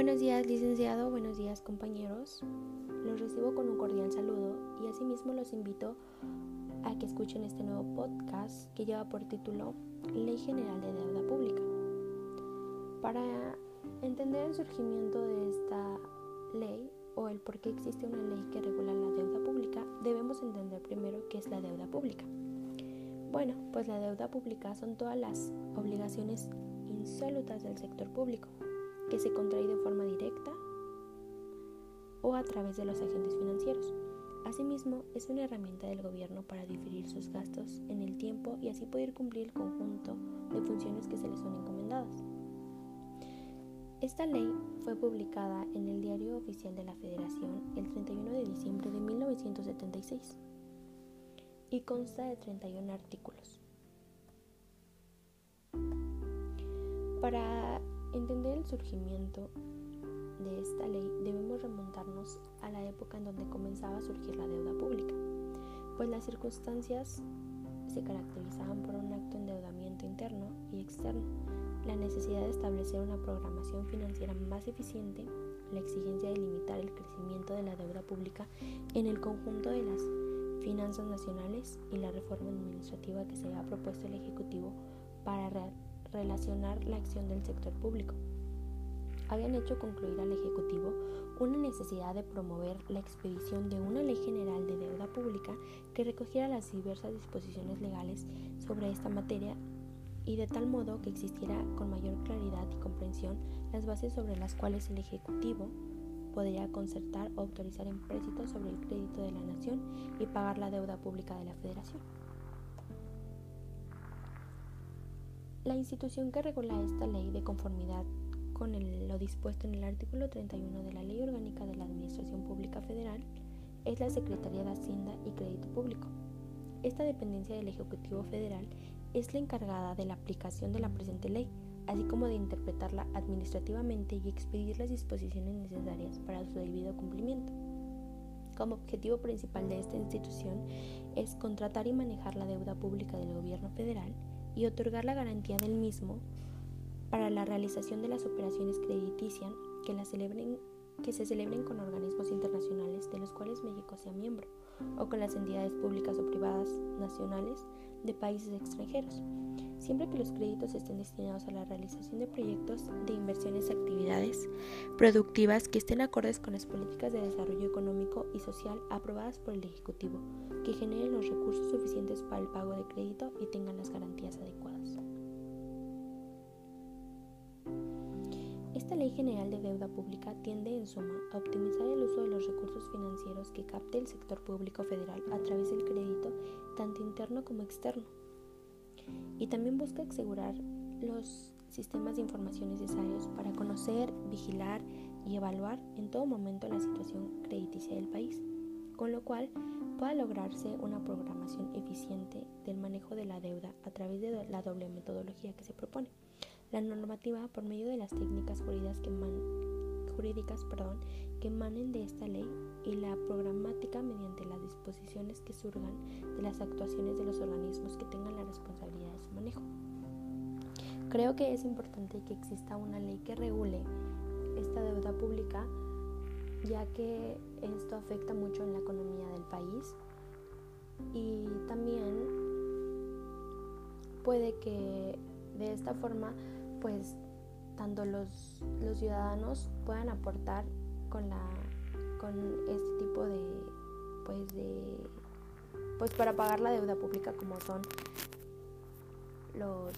Buenos días, licenciado. Buenos días, compañeros. Los recibo con un cordial saludo y asimismo los invito a que escuchen este nuevo podcast que lleva por título Ley General de Deuda Pública. Para entender el surgimiento de esta ley o el por qué existe una ley que regula la deuda pública, debemos entender primero qué es la deuda pública. Bueno, pues la deuda pública son todas las obligaciones insólutas del sector público que se contrae de forma directa o a través de los agentes financieros. Asimismo, es una herramienta del gobierno para diferir sus gastos en el tiempo y así poder cumplir el conjunto de funciones que se le son encomendadas. Esta ley fue publicada en el Diario Oficial de la Federación el 31 de diciembre de 1976 y consta de 31 artículos. Para entender el surgimiento de esta ley debemos remontarnos a la época en donde comenzaba a surgir la deuda pública, pues las circunstancias se caracterizaban por un acto de endeudamiento interno y externo, la necesidad de establecer una programación financiera más eficiente, la exigencia de limitar el crecimiento de la deuda pública en el conjunto de las finanzas nacionales y la reforma administrativa que se ha propuesto el Ejecutivo para relacionar la acción del sector público. Habían hecho concluir al Ejecutivo una necesidad de promover la expedición de una ley general de deuda pública que recogiera las diversas disposiciones legales sobre esta materia y de tal modo que existiera con mayor claridad y comprensión las bases sobre las cuales el Ejecutivo podría concertar o autorizar empréstitos sobre el crédito de la nación y pagar la deuda pública de la Federación. La institución que regula esta ley de conformidad con lo dispuesto en el artículo 31 de la Ley Orgánica de la Administración Pública Federal es la Secretaría de Hacienda y Crédito Público. Esta dependencia del Ejecutivo Federal es la encargada de la aplicación de la presente ley, así como de interpretarla administrativamente y expedir las disposiciones necesarias para su debido cumplimiento. Como objetivo principal de esta institución es contratar y manejar la deuda pública del gobierno federal y otorgar la garantía del mismo para la realización de las operaciones crediticias que, se celebren con organismos internacionales de los cuales México sea miembro o con las entidades públicas o privadas nacionales de países extranjeros, siempre que los créditos estén destinados a la realización de proyectos de inversiones y actividades productivas que estén acordes con las políticas de desarrollo económico y social aprobadas por el Ejecutivo, que generen los recursos suficientes para el pago de crédito y tengan las garantías Esta Ley General de Deuda Pública tiende, en suma, a optimizar el uso de los recursos financieros que capte el sector público federal a través del crédito, tanto interno como externo. Y también busca asegurar los sistemas de información necesarios para conocer, vigilar y evaluar en todo momento la situación crediticia del país, con lo cual pueda lograrse una programación eficiente del manejo de la deuda a través de la doble metodología que se propone. La normativa por medio de las técnicas jurídicas que, que emanen de esta ley y la programática mediante las disposiciones que surgan de las actuaciones de los organismos que tengan la responsabilidad de su manejo. Creo que es importante que exista una ley que regule esta deuda pública ya que esto afecta mucho en la economía del país y también puede que de esta forma pues tanto los, los ciudadanos puedan aportar con la con este tipo de pues de pues para pagar la deuda pública como son los